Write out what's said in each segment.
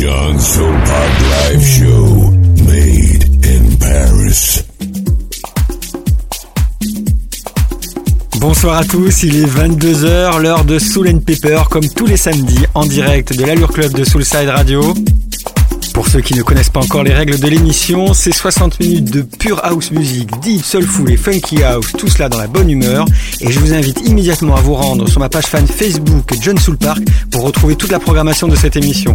John Soul Live Show, made in Paris. Bonsoir à tous, il est 22h, l'heure de Soul and Pepper, comme tous les samedis, en direct de l'Allure Club de Soulside Radio. Pour ceux qui ne connaissent pas encore les règles de l'émission, c'est 60 minutes de pure house music, deep, soulful et funky house, tout cela dans la bonne humeur. Et je vous invite immédiatement à vous rendre sur ma page fan Facebook John Soul Park pour retrouver toute la programmation de cette émission.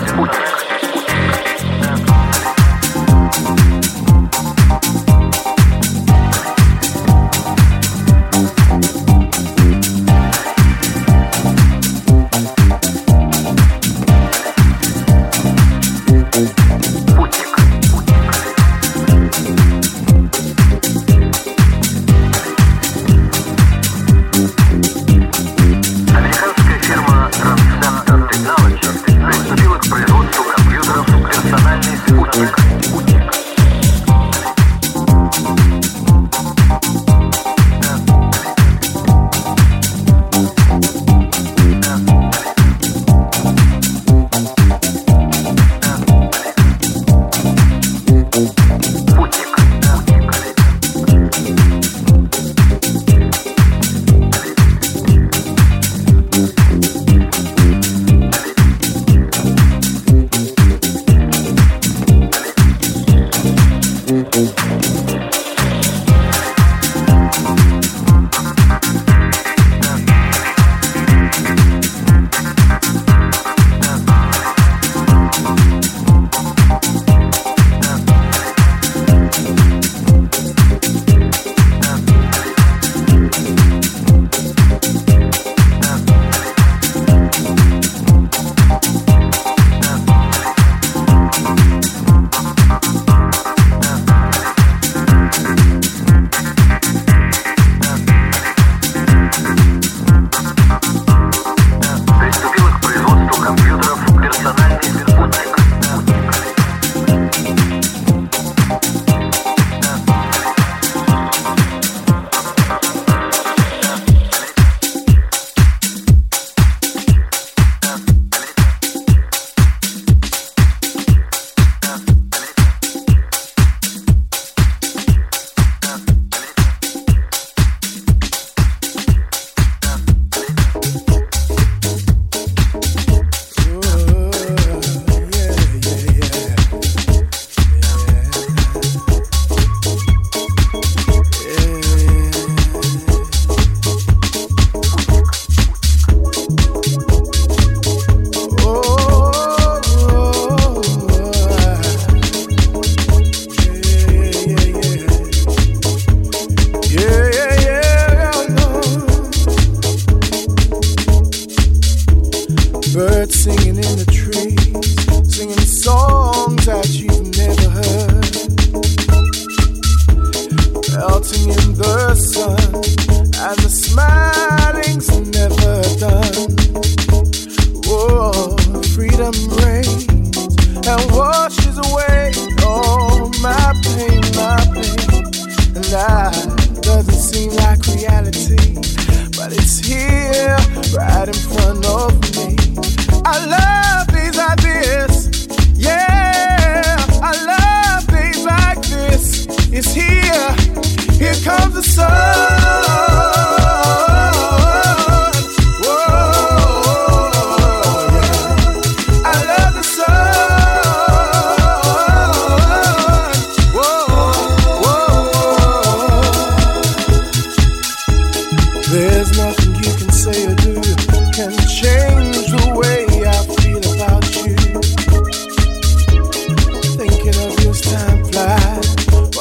Muchas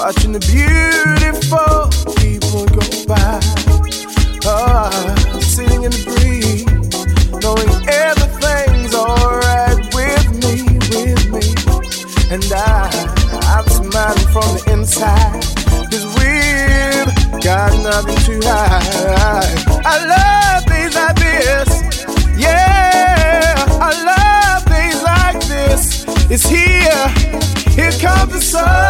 watching the beautiful people go by. Ah, oh, sitting in the breeze, knowing everything's alright with me, with me. And I, I'm smiling from the inside. Cause we've got nothing to hide. I love things like this. Yeah, I love things like this. It's here. Here comes the sun.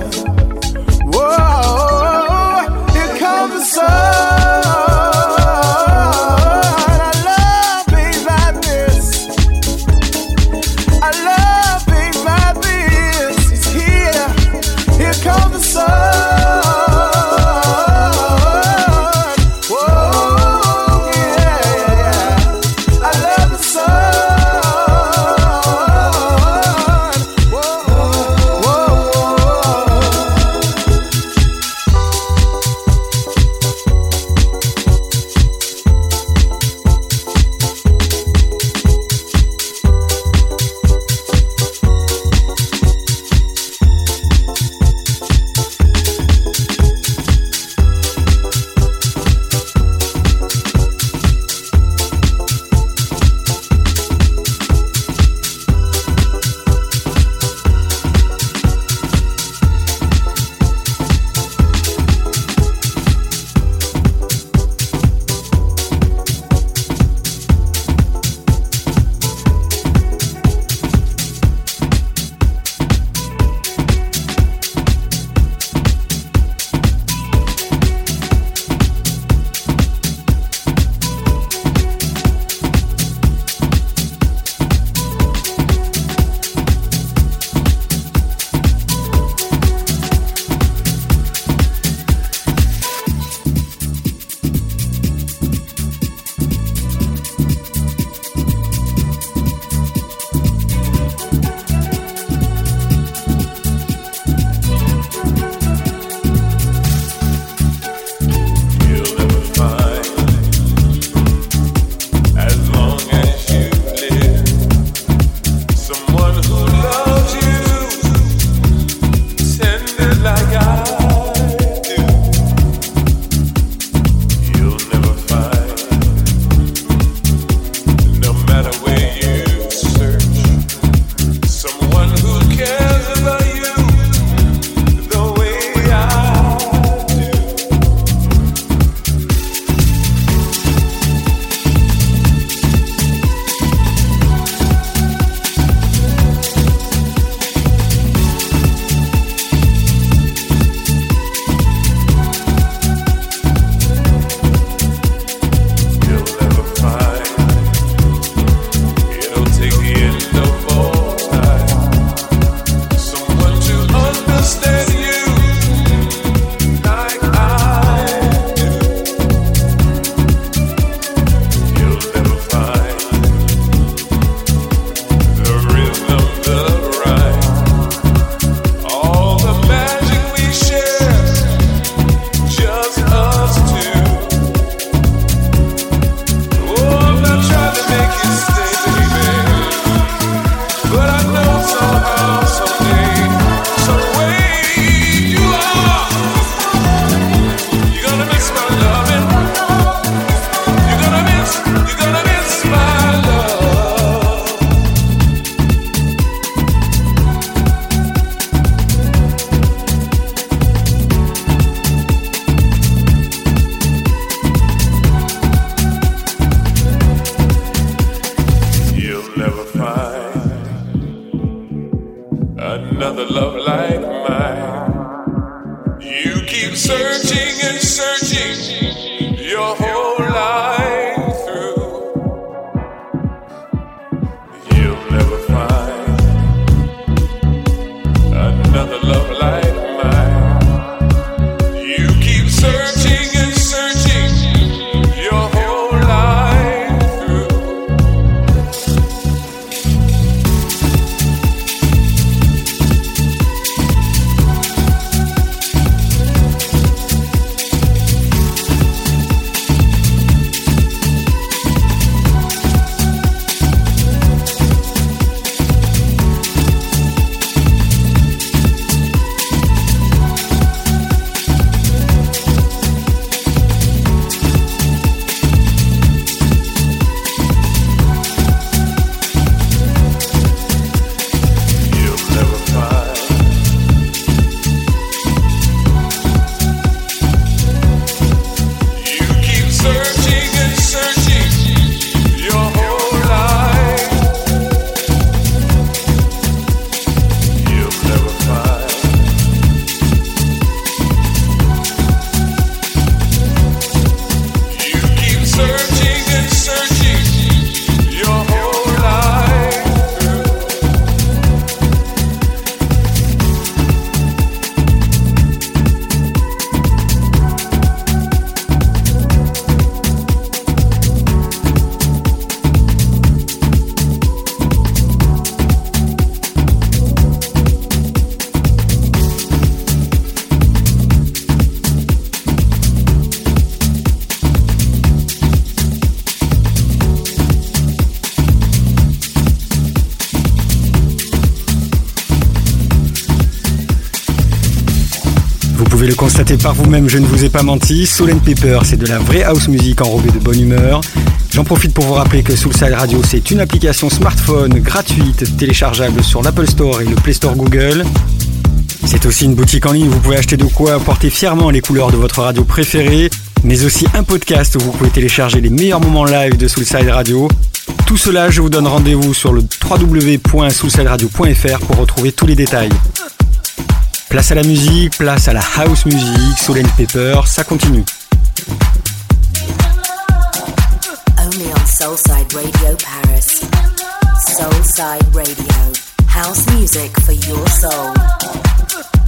life. another love like mine. You keep searching. Constatez par vous-même, je ne vous ai pas menti. Soul and Paper, c'est de la vraie house music enrobée de bonne humeur. J'en profite pour vous rappeler que Soulside Radio, c'est une application smartphone gratuite téléchargeable sur l'Apple Store et le Play Store Google. C'est aussi une boutique en ligne où vous pouvez acheter de quoi porter fièrement les couleurs de votre radio préférée, mais aussi un podcast où vous pouvez télécharger les meilleurs moments live de Soulside Radio. Tout cela, je vous donne rendez-vous sur le www.soulsideradio.fr pour retrouver tous les détails. Place à la musique, place à la house music, Soul Pepper, ça continue. Only on Soulside Radio Paris. Soulside Radio. House music for your soul.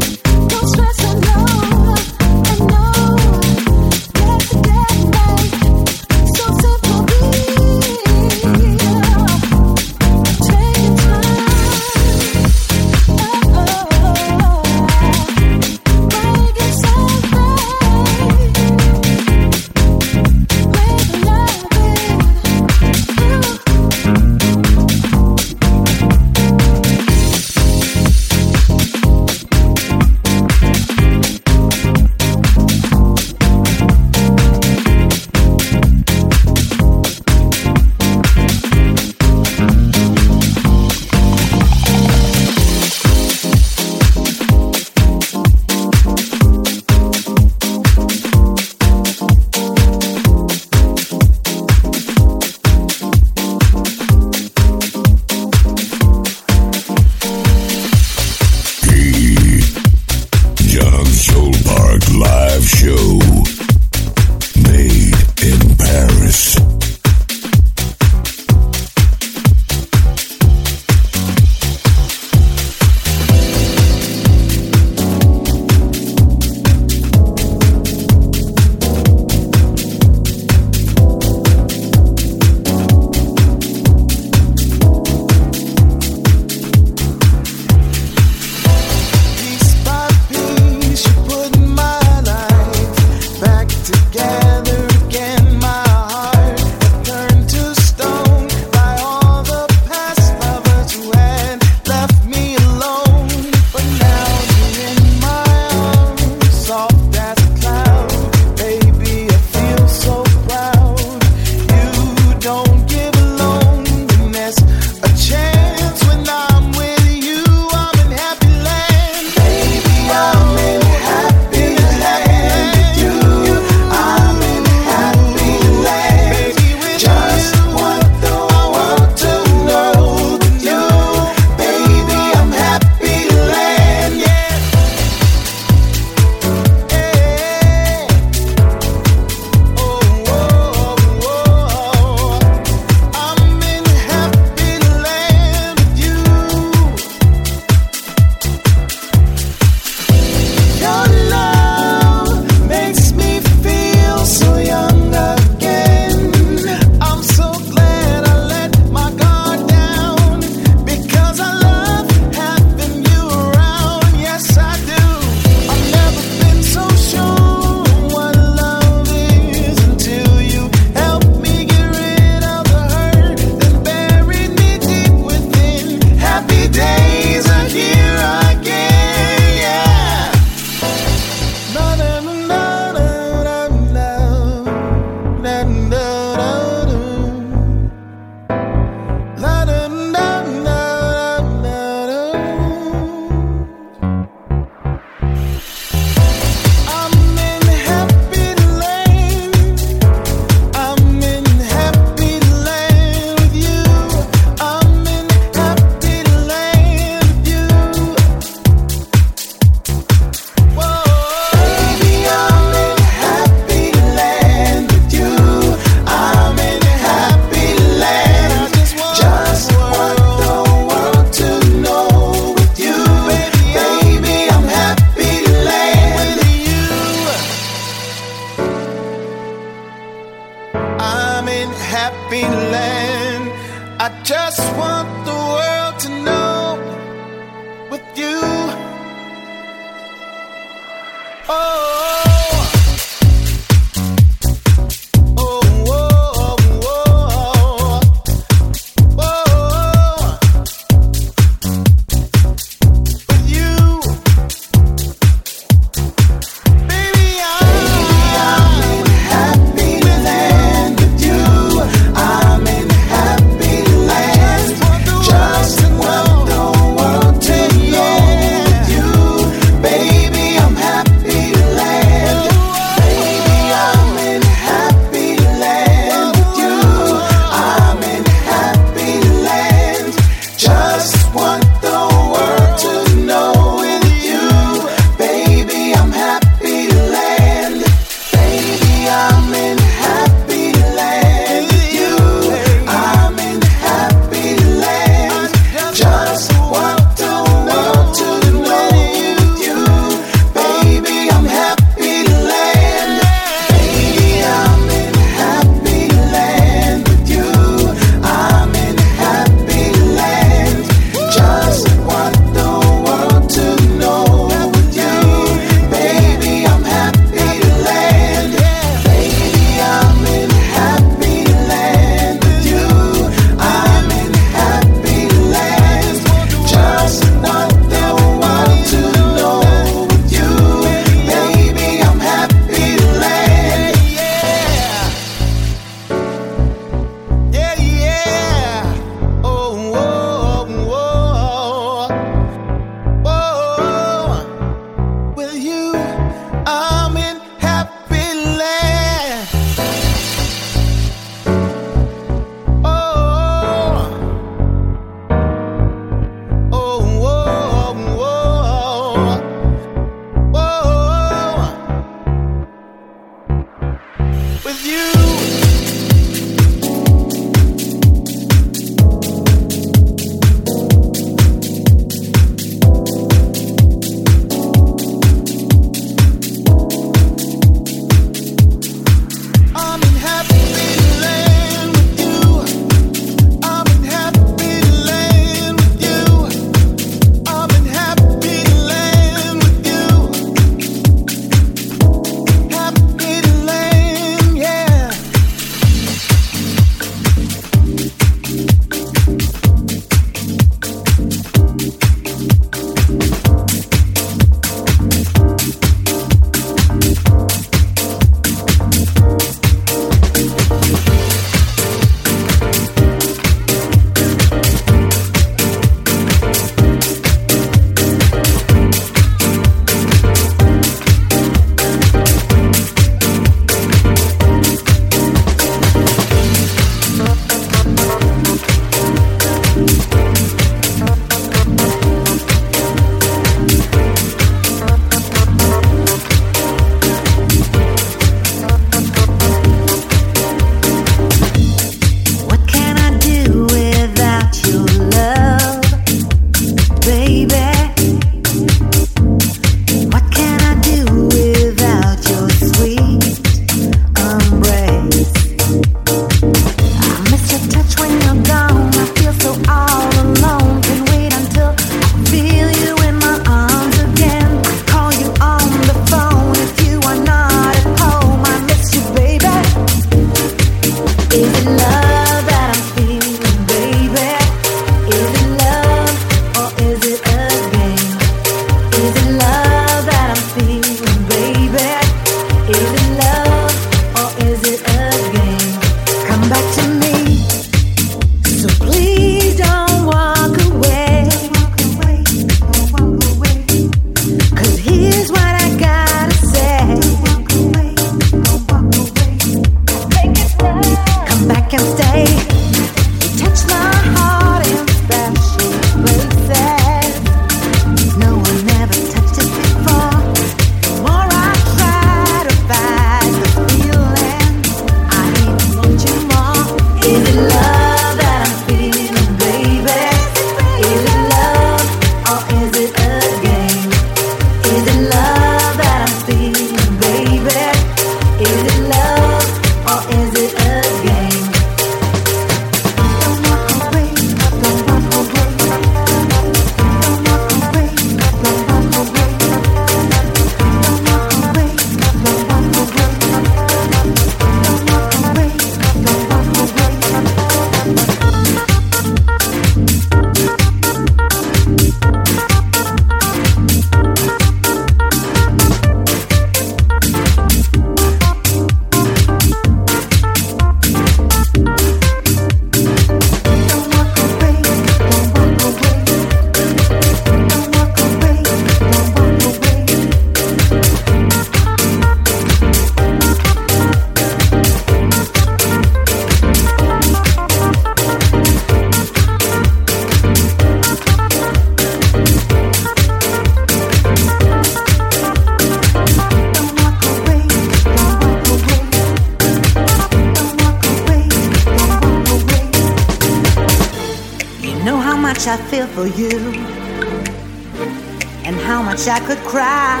and how much I could cry.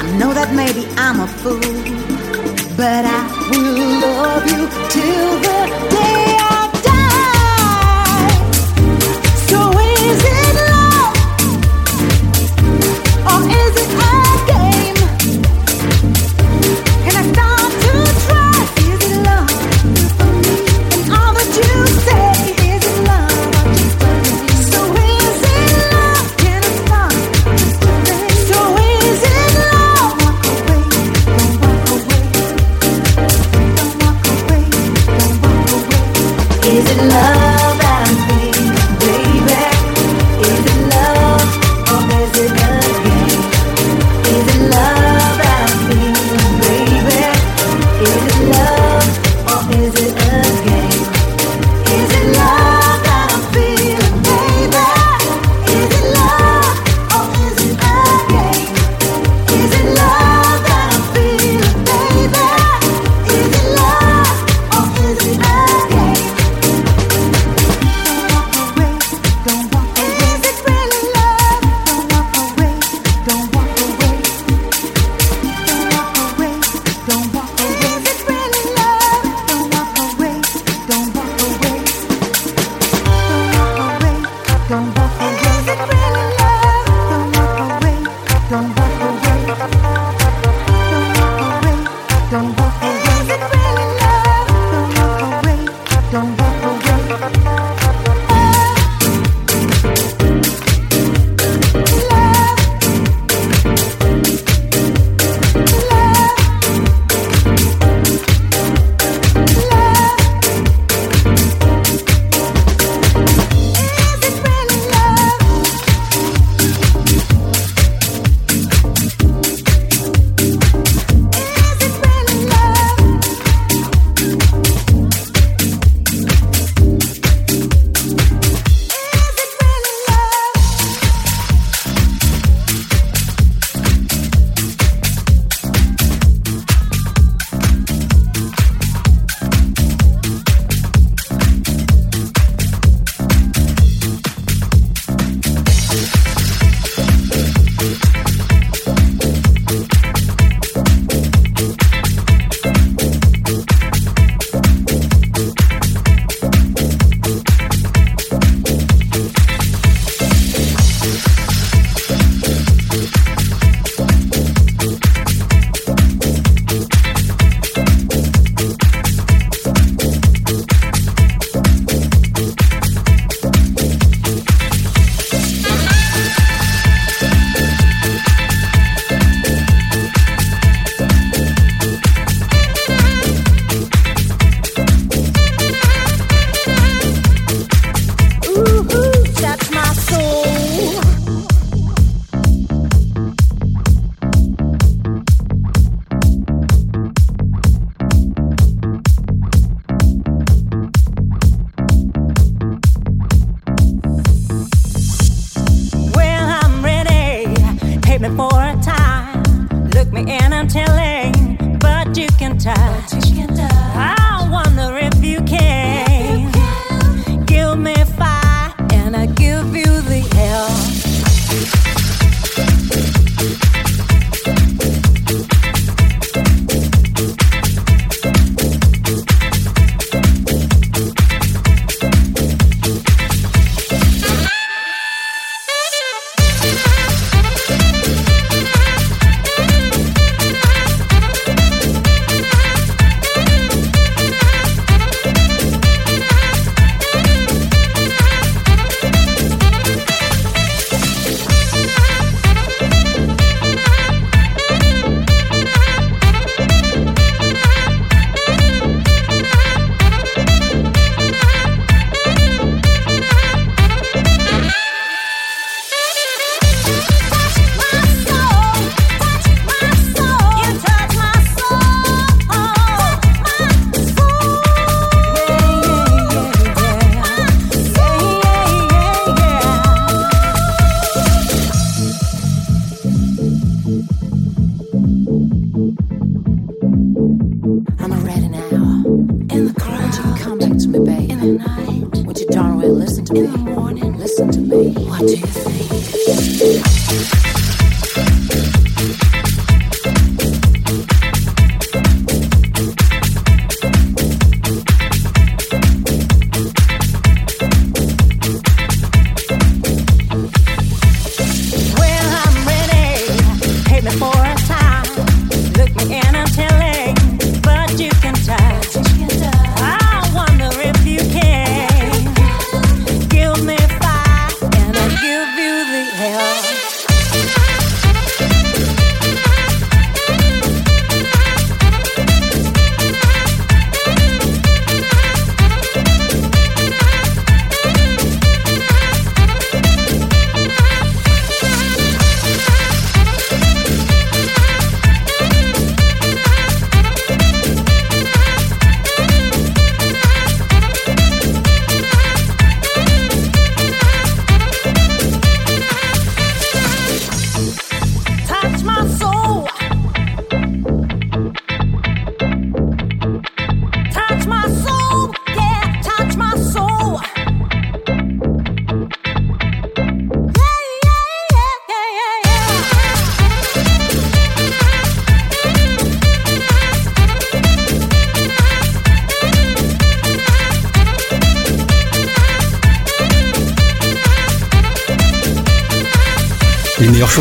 I know that maybe I'm a fool, but I will love you till the day I die. So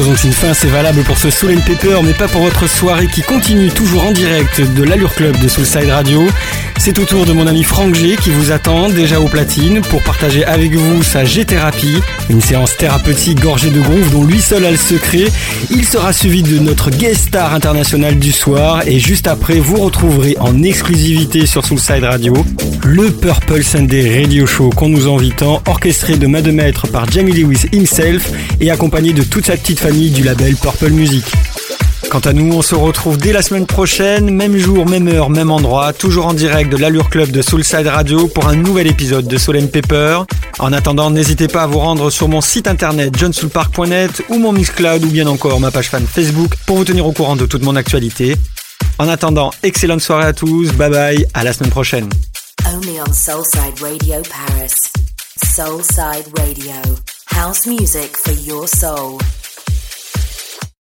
choses une fin, c'est valable pour ce Soul and Pepper, mais pas pour votre soirée qui continue toujours en direct de l'Allure Club de Soulside Radio. C'est au tour de mon ami Franck G qui vous attend déjà au platine pour partager avec vous sa G-thérapie, une séance thérapeutique gorgée de groove dont lui seul a le secret. Il sera suivi de notre guest star international du soir et juste après vous retrouverez en exclusivité sur Soulside Radio le Purple Sunday Radio Show qu'on nous envie tant, orchestré de main de maître par Jamie Lewis himself et accompagné de toute sa petite famille du label Purple Music. Quant à nous, on se retrouve dès la semaine prochaine, même jour, même heure, même endroit, toujours en direct de l'Allure Club de Soulside Radio pour un nouvel épisode de Soul and Pepper. En attendant, n'hésitez pas à vous rendre sur mon site internet johnsoulpark.net ou mon Mixcloud ou bien encore ma page fan Facebook pour vous tenir au courant de toute mon actualité. En attendant, excellente soirée à tous, bye bye, à la semaine prochaine. Only on Soulside Radio Paris. Soulside Radio. House music for your soul.